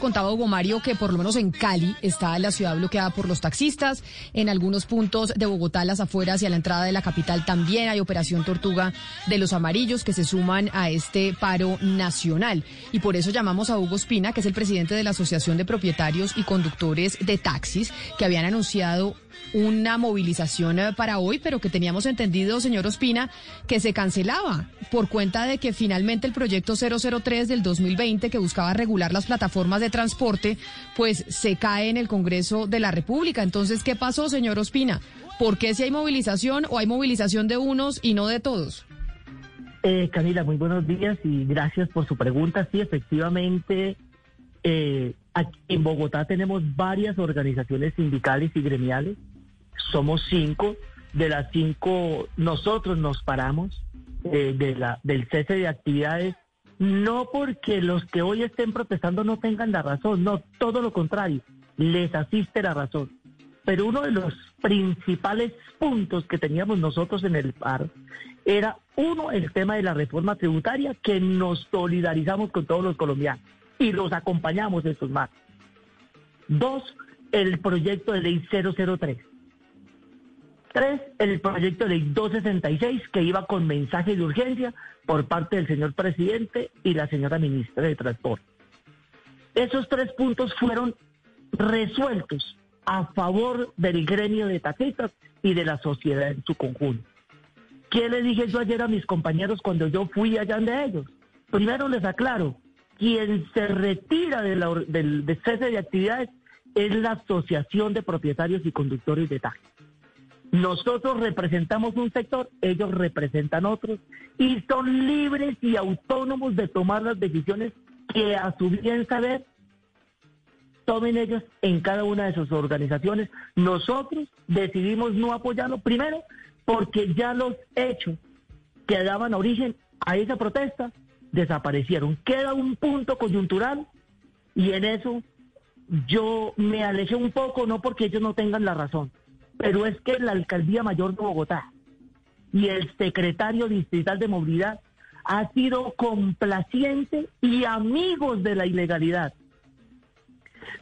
contaba Hugo Mario que por lo menos en Cali está la ciudad bloqueada por los taxistas. En algunos puntos de Bogotá, las afueras y a la entrada de la capital también hay operación Tortuga de los Amarillos que se suman a este paro nacional. Y por eso llamamos a Hugo Espina, que es el presidente de la Asociación de Propietarios y Conductores de Taxis, que habían anunciado una movilización eh, para hoy, pero que teníamos entendido, señor Ospina, que se cancelaba por cuenta de que finalmente el proyecto 003 del 2020, que buscaba regular las plataformas de transporte, pues se cae en el Congreso de la República. Entonces, ¿qué pasó, señor Ospina? ¿Por qué si hay movilización o hay movilización de unos y no de todos? Eh, Camila, muy buenos días y gracias por su pregunta. Sí, efectivamente, eh, aquí en Bogotá tenemos varias organizaciones sindicales y gremiales somos cinco, de las cinco nosotros nos paramos eh, de la, del cese de actividades, no porque los que hoy estén protestando no tengan la razón, no, todo lo contrario, les asiste la razón. Pero uno de los principales puntos que teníamos nosotros en el paro era, uno, el tema de la reforma tributaria, que nos solidarizamos con todos los colombianos y los acompañamos en sus manos. Dos, el proyecto de ley 003 Tres, el proyecto de ley 266 que iba con mensaje de urgencia por parte del señor presidente y la señora ministra de Transporte. Esos tres puntos fueron resueltos a favor del gremio de taxistas y de la sociedad en su conjunto. ¿Qué le dije yo ayer a mis compañeros cuando yo fui allá de ellos? Primero les aclaro, quien se retira de la, del cese de actividades es la Asociación de Propietarios y Conductores de Taxis. Nosotros representamos un sector, ellos representan otros y son libres y autónomos de tomar las decisiones que a su bien saber tomen ellos en cada una de sus organizaciones. Nosotros decidimos no apoyarlo, primero porque ya los hechos que daban origen a esa protesta desaparecieron. Queda un punto coyuntural y en eso yo me alejé un poco, no porque ellos no tengan la razón, pero es que la Alcaldía Mayor de Bogotá y el secretario distrital de movilidad ha sido complaciente y amigos de la ilegalidad.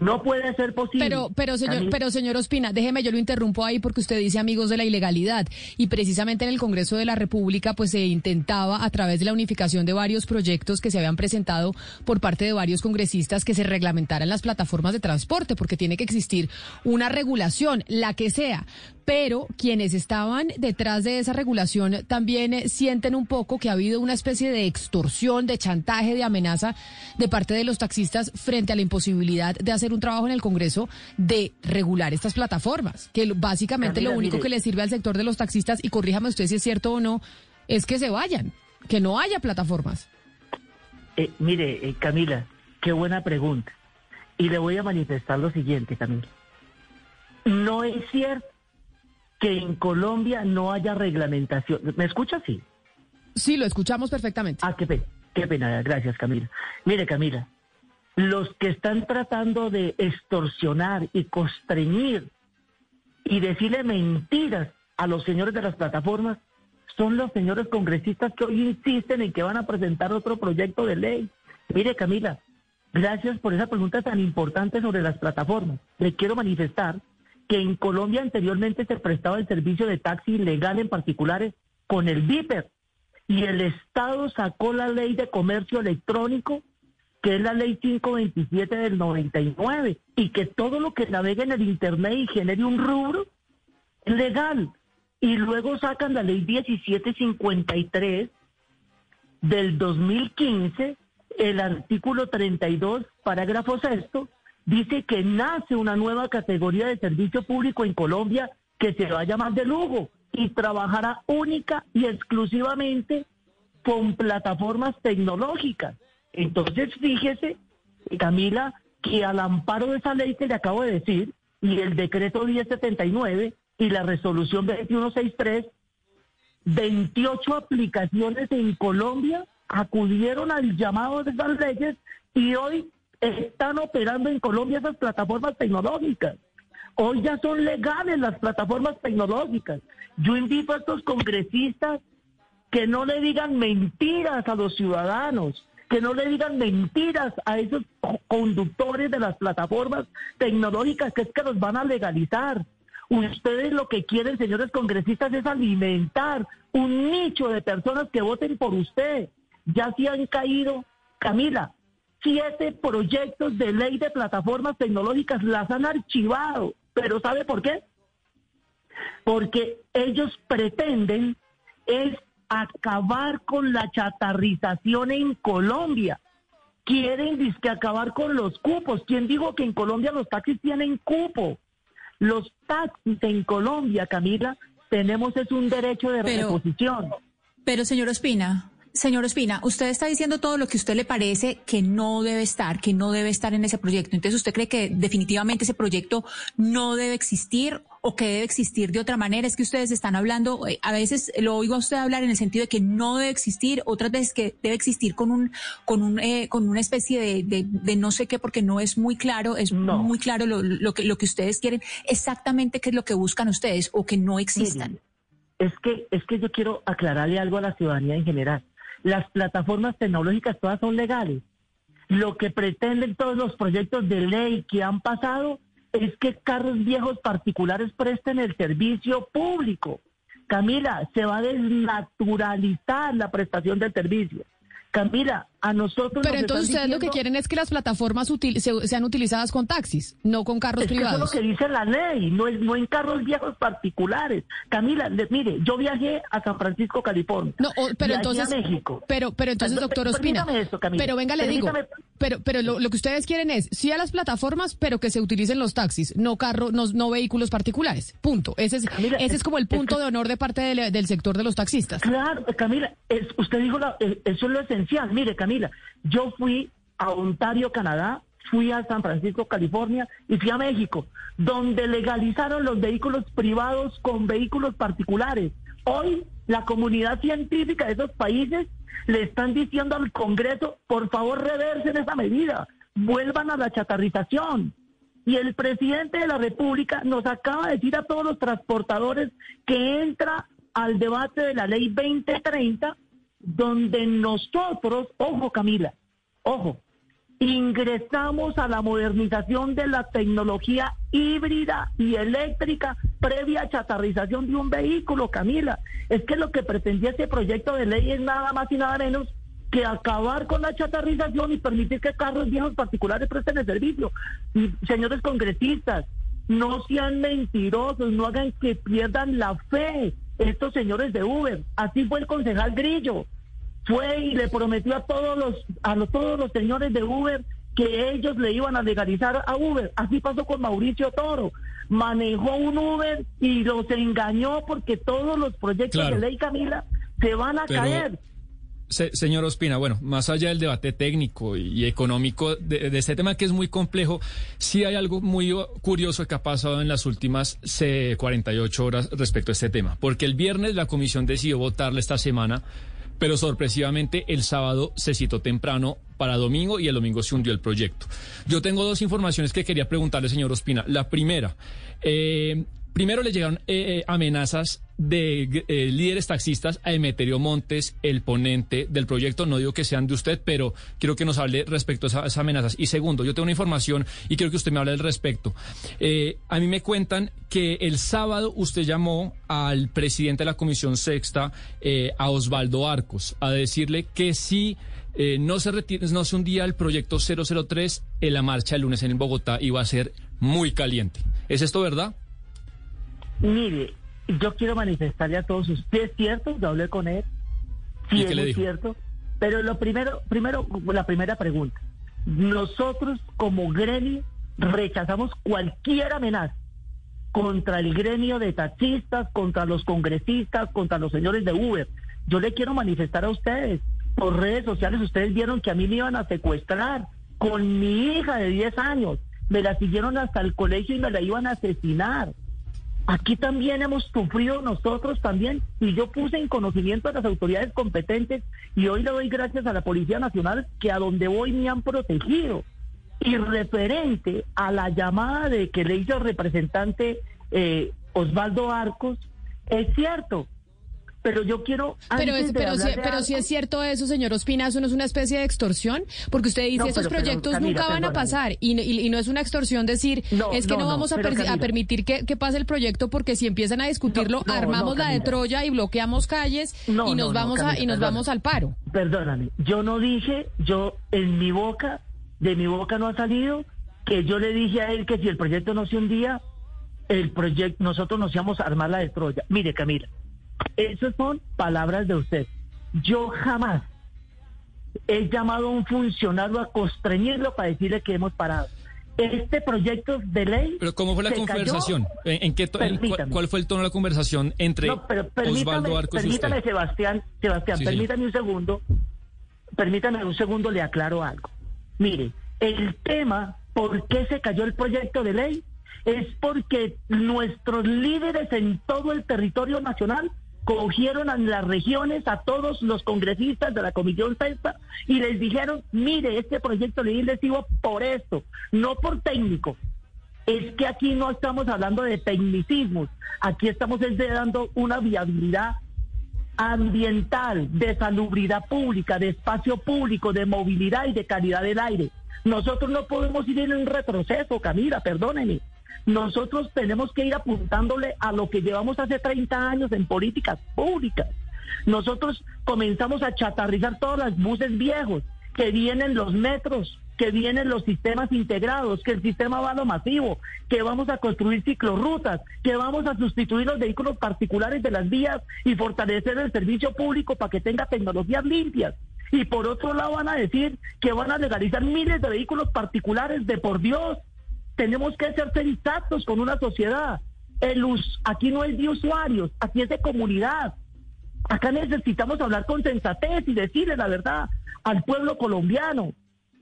No puede ser posible. Pero, pero señor, pero señor Ospina, déjeme, yo lo interrumpo ahí porque usted dice amigos de la ilegalidad. Y precisamente en el Congreso de la República pues se intentaba a través de la unificación de varios proyectos que se habían presentado por parte de varios congresistas que se reglamentaran las plataformas de transporte porque tiene que existir una regulación, la que sea, pero quienes estaban detrás de esa regulación también sienten un poco que ha habido una especie de extorsión, de chantaje, de amenaza de parte de los taxistas frente a la imposibilidad de hacer un trabajo en el Congreso de regular estas plataformas, que básicamente lo único que le sirve al sector de los taxistas, y corríjame usted si es cierto o no, es que se vayan, que no haya plataformas. Eh, mire, eh, Camila, qué buena pregunta. Y le voy a manifestar lo siguiente, Camila. No es cierto que en Colombia no haya reglamentación. ¿Me escucha? Sí. Sí, lo escuchamos perfectamente. Ah, qué pena, qué pena. Gracias, Camila. Mire, Camila, los que están tratando de extorsionar y constreñir y decirle mentiras a los señores de las plataformas son los señores congresistas que hoy insisten en que van a presentar otro proyecto de ley. Mire, Camila, gracias por esa pregunta tan importante sobre las plataformas. Le quiero manifestar que en Colombia anteriormente se prestaba el servicio de taxi ilegal en particulares con el Viper y el Estado sacó la ley de comercio electrónico que es la ley 527 del 99 y que todo lo que navegue en el Internet y genere un rubro legal. Y luego sacan la ley 1753 del 2015, el artículo 32, parágrafo sexto, dice que nace una nueva categoría de servicio público en Colombia que se va a llamar de lujo y trabajará única y exclusivamente con plataformas tecnológicas. Entonces, fíjese, Camila, que al amparo de esa ley que le acabo de decir, y el decreto 1079 y la resolución 2163, 28 aplicaciones en Colombia acudieron al llamado de esas leyes y hoy están operando en Colombia esas plataformas tecnológicas. Hoy ya son legales las plataformas tecnológicas. Yo invito a estos congresistas que no le digan mentiras a los ciudadanos, que no le digan mentiras a esos conductores de las plataformas tecnológicas que es que los van a legalizar. Ustedes lo que quieren, señores congresistas, es alimentar un nicho de personas que voten por usted. Ya se han caído, Camila, siete proyectos de ley de plataformas tecnológicas, las han archivado. ¿Pero sabe por qué? Porque ellos pretenden es acabar con la chatarrización en Colombia. Quieren acabar con los cupos. ¿Quién dijo que en Colombia los taxis tienen cupo? Los taxis en Colombia, Camila, tenemos es un derecho de reposición. Pero, señor Ospina, Señor Espina, usted está diciendo todo lo que a usted le parece que no debe estar, que no debe estar en ese proyecto. Entonces, ¿usted cree que definitivamente ese proyecto no debe existir o que debe existir de otra manera? Es que ustedes están hablando, eh, a veces lo oigo a usted hablar en el sentido de que no debe existir, otras veces que debe existir con un, con un, eh, con una especie de, de, no sé qué, porque no es muy claro, es muy claro lo, lo, que, lo que ustedes quieren, exactamente qué es lo que buscan ustedes o que no existan. es que, es que yo quiero aclararle algo a la ciudadanía en general las plataformas tecnológicas todas son legales. Lo que pretenden todos los proyectos de ley que han pasado es que carros viejos particulares presten el servicio público. Camila, se va a desnaturalizar la prestación del servicio. Camila, a nosotros... Pero entonces ustedes lo que quieren es que las plataformas sean utilizadas con taxis, no con carros privados. eso es lo que dice la ley, no, es, no en carros viejos particulares. Camila, mire, yo viajé a San Francisco, California. No, pero entonces... A México. Pero, pero entonces, doctor Ospina... pero venga, le digo... Pero, pero lo, que ustedes quieren es, sí a las plataformas, pero que se utilicen los taxis, no carros, no, vehículos particulares. Punto. Ese es, ese es como el punto de honor de parte del, sector de los taxistas. Claro, Camila, usted dijo, eh, eso es lo esencial. Mire, Camila, yo fui a Ontario, Canadá, fui a San Francisco, California y fui a México, donde legalizaron los vehículos privados con vehículos particulares. Hoy la comunidad científica de esos países le están diciendo al Congreso, por favor reversen esa medida, vuelvan a la chatarrización. Y el presidente de la República nos acaba de decir a todos los transportadores que entra al debate de la ley 2030 donde nosotros, ojo Camila, ojo, ingresamos a la modernización de la tecnología híbrida y eléctrica previa chatarrización de un vehículo, Camila. Es que lo que pretendía este proyecto de ley es nada más y nada menos que acabar con la chatarrización y permitir que carros viejos particulares presten el servicio. Y, señores congresistas, no sean mentirosos, no hagan que pierdan la fe estos señores de Uber. Así fue el concejal Grillo fue y le prometió a todos los a todos los señores de Uber que ellos le iban a legalizar a Uber. Así pasó con Mauricio Toro. Manejó un Uber y los engañó porque todos los proyectos de ley Camila se van a caer. señor Ospina, bueno, más allá del debate técnico y, económico de, de, este tema que es muy complejo, sí hay algo muy curioso que ha pasado en las últimas 48 horas respecto a este tema, porque el viernes la comisión decidió votarle esta semana pero sorpresivamente el sábado se citó temprano para domingo y el domingo se hundió el proyecto. Yo tengo dos informaciones que quería preguntarle, señor Ospina. La primera, eh, primero le llegaron eh, eh, amenazas de eh, líderes taxistas a Emeterio Montes, el ponente del proyecto. No digo que sean de usted, pero quiero que nos hable respecto a esas amenazas. Y segundo, yo tengo una información y quiero que usted me hable al respecto. Eh, a mí me cuentan que el sábado usted llamó al presidente de la Comisión Sexta, eh, a Osvaldo Arcos, a decirle que si no se retira, no se hundía el proyecto 003, en la marcha el lunes en Bogotá iba a ser muy caliente. ¿Es esto verdad? Mire, yo quiero manifestarle a todos ustedes, es cierto, yo hablé con él, sí es cierto, pero lo primero, primero, la primera pregunta, nosotros como gremio rechazamos cualquier amenaza contra el gremio de taxistas, contra los congresistas, contra los señores de Uber. Yo le quiero manifestar a ustedes, por redes sociales, ustedes vieron que a mí me iban a secuestrar con mi hija de 10 años, me la siguieron hasta el colegio y me la iban a asesinar. Aquí también hemos sufrido nosotros también y yo puse en conocimiento a las autoridades competentes y hoy le doy gracias a la Policía Nacional que a donde voy me han protegido. Y referente a la llamada de que le hizo el representante eh, Osvaldo Arcos, es cierto, pero yo quiero... Pero, es, pero, si, pero si es cierto eso, señor Ospina, eso no es una especie de extorsión, porque usted dice No, esos pero- proyectos Camila, nunca van a pasar y, y- y no es una extorsión decir No, es que no, vamos a, persi- a Camila. permitir que, que pase el proyecto porque si empiezan a discutirlo armamos la de Camila. Troya y bloqueamos calles y nos no, no, vamos a Camila, y nos vamos al paro. Perdóname, yo no dije, yo en mi boca, de mi boca no ha salido que yo le dije a él que si el proyecto no se hundía, el proyecto, nosotros nos íbamos a armar la de Troya. Mire, Camila, esas son palabras de usted. Yo jamás he llamado a un funcionario a constreñirlo para decirle que hemos parado. Este proyecto de ley. Pero ¿cómo fue la conversación? ¿En, en qué en. ¿Cuál fue el tono de la conversación entre No, pero Osvaldo permítame, Arcos y permítame usted? Sebastián, Sebastián, Sí, señor. permítame un segundo, permítame un segundo, le aclaro algo. Mire, el tema, ¿por qué se cayó el proyecto de ley? Es porque nuestros líderes en todo el territorio nacional cogieron a las regiones a todos los congresistas de la Comisión Sexta y les dijeron, mire, este proyecto lesivo por esto, no por técnico, es que aquí no estamos hablando de tecnicismos, aquí estamos dando una viabilidad ambiental, de salubridad pública, de espacio público, de movilidad y de calidad del aire. Nosotros no podemos ir en un retroceso, Camila, perdóneme. Nosotros tenemos que ir apuntándole a lo que llevamos hace 30 años en políticas públicas. Nosotros comenzamos a chatarrizar todos los buses viejos, que vienen los metros, que vienen los sistemas integrados, que el sistema va a lo masivo, que vamos a construir ciclorrutas, que vamos a sustituir los vehículos particulares de las vías y fortalecer el servicio público para que tenga tecnologías limpias. Y por otro lado van a decir que van a legalizar miles de vehículos particulares de por Dios. Tenemos que ser sensatos con una sociedad. El us- aquí no es de usuarios, aquí es de comunidad. Acá necesitamos hablar con sensatez y decirle la verdad al pueblo colombiano.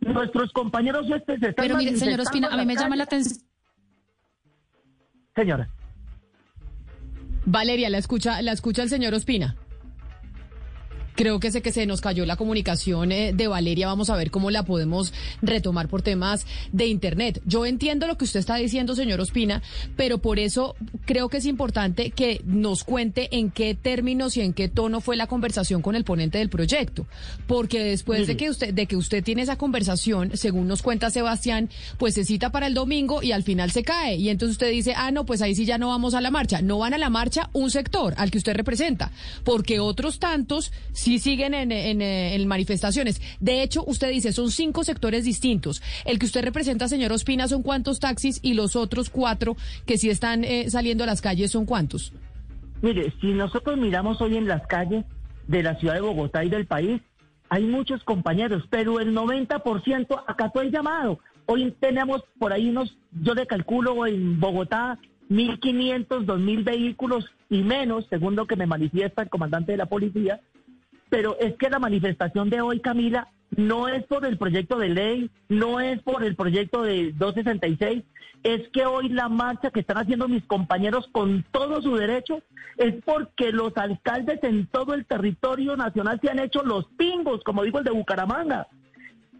Nuestros compañeros este se están Pero mire, señor Ospina, a mí me llama la atención. Señora, Valeria, la escucha, la escucha el señor Ospina. Creo que sé que se nos cayó la comunicación eh, de Valeria. Vamos a ver cómo la podemos retomar por temas de Internet. Yo entiendo lo que usted está diciendo, señor Ospina, pero por eso creo que es importante que nos cuente en qué términos y en qué tono fue la conversación con el ponente del proyecto. Porque después de que usted, de que usted tiene esa conversación, según nos cuenta Sebastián, pues se cita para el domingo y al final se cae. Y entonces usted dice, ah, no, pues ahí sí ya no vamos a la marcha. No van a la marcha un sector al que usted representa, porque otros tantos sí siguen en, manifestaciones. De hecho, usted dice, son cinco sectores distintos. El que usted representa, señor Ospina, son cuántos taxis y los otros cuatro que sí están eh, saliendo a las calles son cuántos. mire, si nosotros miramos hoy en las calles de la ciudad de Bogotá y del país, hay muchos compañeros, pero el 90% acató el llamado. Hoy tenemos por ahí unos, yo le calculo en Bogotá, 1.500, 2.000 vehículos y menos, según lo que me manifiesta el comandante de la policía, pero es que la manifestación de hoy, Camila, no es por el proyecto de ley, no es por el proyecto de 266, es que hoy la marcha que están haciendo mis compañeros con todo su derecho es porque los alcaldes en todo el territorio nacional se han hecho los pingos, como digo el de Bucaramanga.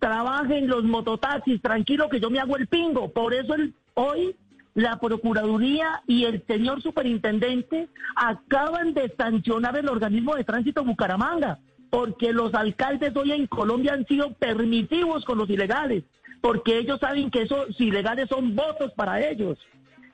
Trabajen los mototaxis, tranquilo que yo me hago el pingo. Por eso el, hoy la Procuraduría y el señor superintendente acaban de sancionar el organismo de tránsito Bucaramanga, porque los alcaldes hoy en Colombia han sido permitivos con los ilegales, porque ellos saben que esos ilegales son votos para ellos.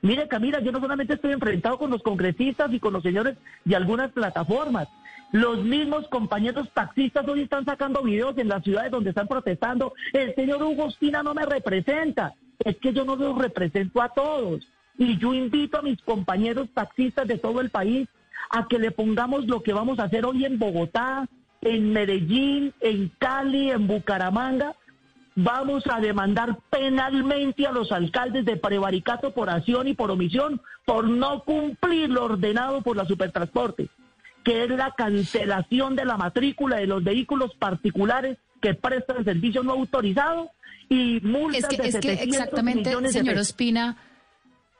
Mire, Camila, yo no solamente estoy enfrentado con los congresistas y con los señores de algunas plataformas. Los mismos compañeros taxistas hoy están sacando videos en las ciudades donde están protestando. El señor Hugo no me representa. Es que yo no los represento a todos. Y yo invito a mis compañeros taxistas de todo el país a que le pongamos lo que vamos a hacer hoy en Bogotá, en Medellín, en Cali, en Bucaramanga, vamos a demandar penalmente a los alcaldes de prevaricato por acción y por omisión por no cumplir lo ordenado por la Supertransporte, que es la cancelación de la matrícula de los vehículos particulares que prestan servicio no autorizado y multas Es que, de es que 700 exactamente, millones de señor. Ospina,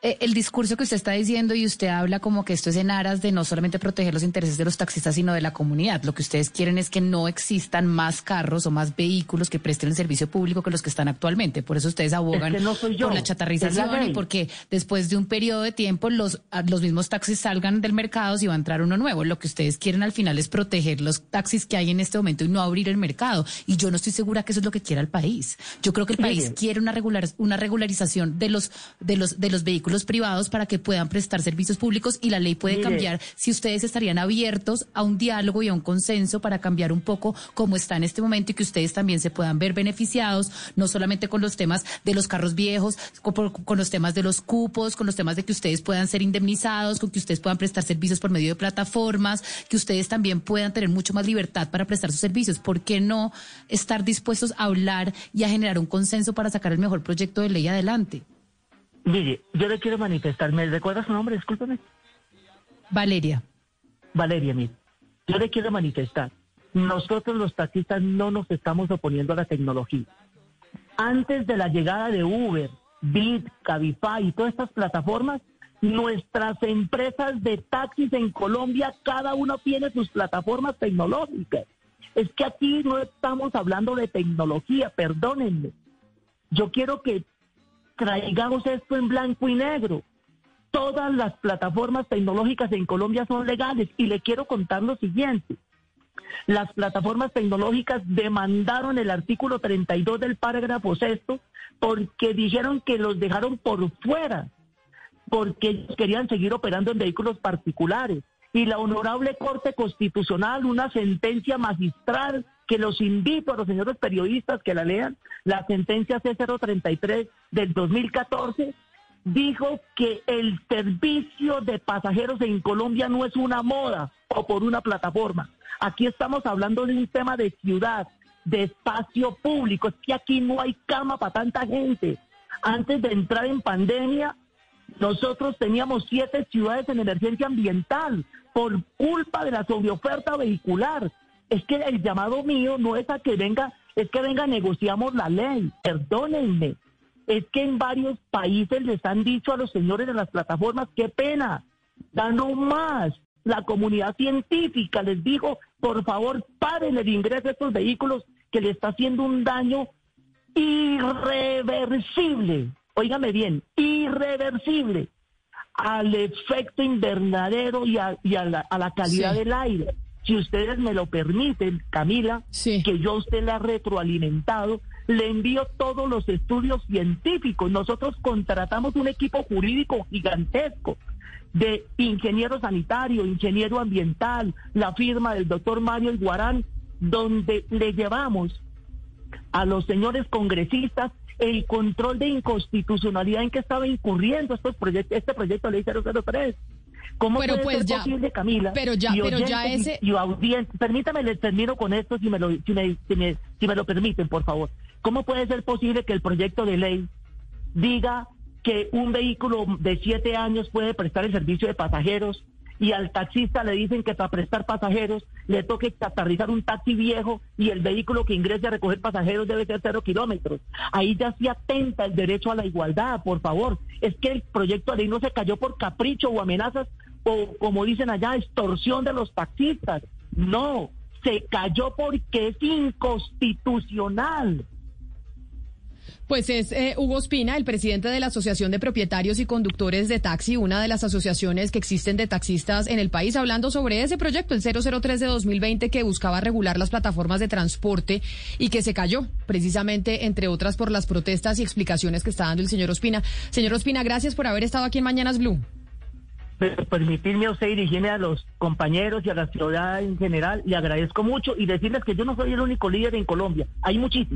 el discurso que usted está diciendo y usted habla como que esto es en aras de no solamente proteger los intereses de los taxistas, sino de la comunidad. Lo que ustedes quieren es que no existan más carros o más vehículos que presten el servicio público que los que están actualmente. Por eso ustedes abogan por la chatarrización y porque después de un periodo de tiempo los, los mismos taxis salgan del mercado si va a entrar uno nuevo. Lo que ustedes quieren al final es proteger los taxis que hay en este momento y no abrir el mercado. Y yo no estoy segura que eso es lo que quiera el país. Yo creo que el país quiere una, regular, una regularización de los, de los, de los vehículos privados para que puedan prestar servicios públicos y la ley puede cambiar si ustedes estarían abiertos a un diálogo y a un consenso para cambiar un poco cómo está en este momento y que ustedes también se puedan ver beneficiados, no solamente con los temas de los carros viejos, con, los temas de los cupos, con los temas de que ustedes puedan ser indemnizados, con que ustedes puedan prestar servicios por medio de plataformas, que ustedes también puedan tener mucho más libertad para prestar sus servicios. ¿Por qué no estar dispuestos a hablar y a generar un consenso para sacar el mejor proyecto de ley adelante? Mire, yo le quiero manifestar, ¿me recuerda su nombre? Discúlpeme. Valeria. Valeria, mire, yo le quiero manifestar. Nosotros los taxistas no nos estamos oponiendo a la tecnología. Antes de la llegada de Uber, Bit, Cabify y todas estas plataformas, nuestras empresas de taxis en Colombia, cada uno tiene sus plataformas tecnológicas. Es que aquí no estamos hablando de tecnología, perdónenme. Yo quiero que traigamos esto en blanco y negro. Todas las plataformas tecnológicas en Colombia son legales y le quiero contar lo siguiente. Las plataformas tecnológicas demandaron el artículo 32 del parágrafo sexto porque dijeron que los dejaron por fuera, porque ellos querían seguir operando en vehículos particulares. Y la Honorable Corte Constitucional, una sentencia magistral que los invito a los señores periodistas que la lean, la sentencia C033 del 2014 dijo que el servicio de pasajeros en Colombia no es una moda o por una plataforma. Aquí estamos hablando de un tema de ciudad, de espacio público. Es que aquí no hay cama para tanta gente. Antes de entrar en pandemia, nosotros teníamos siete ciudades en emergencia ambiental por culpa de la sobreoferta vehicular es que el llamado mío no es a que venga, es que venga, negociamos la ley, perdónenme. Es que en varios países les han dicho a los señores de las plataformas, qué pena, no más. La comunidad científica les dijo, por favor, paren el ingreso de estos vehículos que le está haciendo un daño irreversible. Óigame bien, irreversible al efecto invernadero y a, la, calidad del aire si ustedes me lo permiten, Camila, que yo a usted le ha retroalimentado, le envío todos los estudios científicos. Nosotros contratamos un equipo jurídico gigantesco de ingeniero sanitario, ingeniero ambiental, la firma del doctor Mario Iguarán, donde le llevamos a los señores congresistas el control de inconstitucionalidad en que estaba incurriendo estos proyectos, este proyecto de ley 003. ¿Cómo pero puede pues ser posible, Camila? Pero ya, pero ya ese... Y, permítame, les termino con esto si me, lo, si, me, si, me, lo permiten, por favor. ¿Cómo puede ser posible que el proyecto de ley diga que un vehículo de siete años puede prestar el servicio de pasajeros y al taxista le dicen que para prestar pasajeros le toque aterrizar un taxi viejo y el vehículo que ingrese a recoger pasajeros debe ser cero kilómetros. Ahí ya se atenta el derecho a la igualdad, por favor. Es que el proyecto de ley no se cayó por capricho o amenazas o como dicen allá, extorsión de los taxistas. No, se cayó porque es inconstitucional. Pues es eh, Hugo Espina, el presidente de la Asociación de Propietarios y Conductores de Taxi, una de las asociaciones que existen de taxistas en el país, hablando sobre ese proyecto, el 003 de 2020, que buscaba regular las plataformas de transporte y que se cayó, precisamente, entre otras, por las protestas y explicaciones que está dando el señor Ospina. Señor Ospina, gracias por haber estado aquí en Mañanas Blue permitirme a usted dirigirme a los compañeros y a la ciudad en general, le agradezco mucho y decirles que yo no soy el único líder en Colombia, hay muchísimos.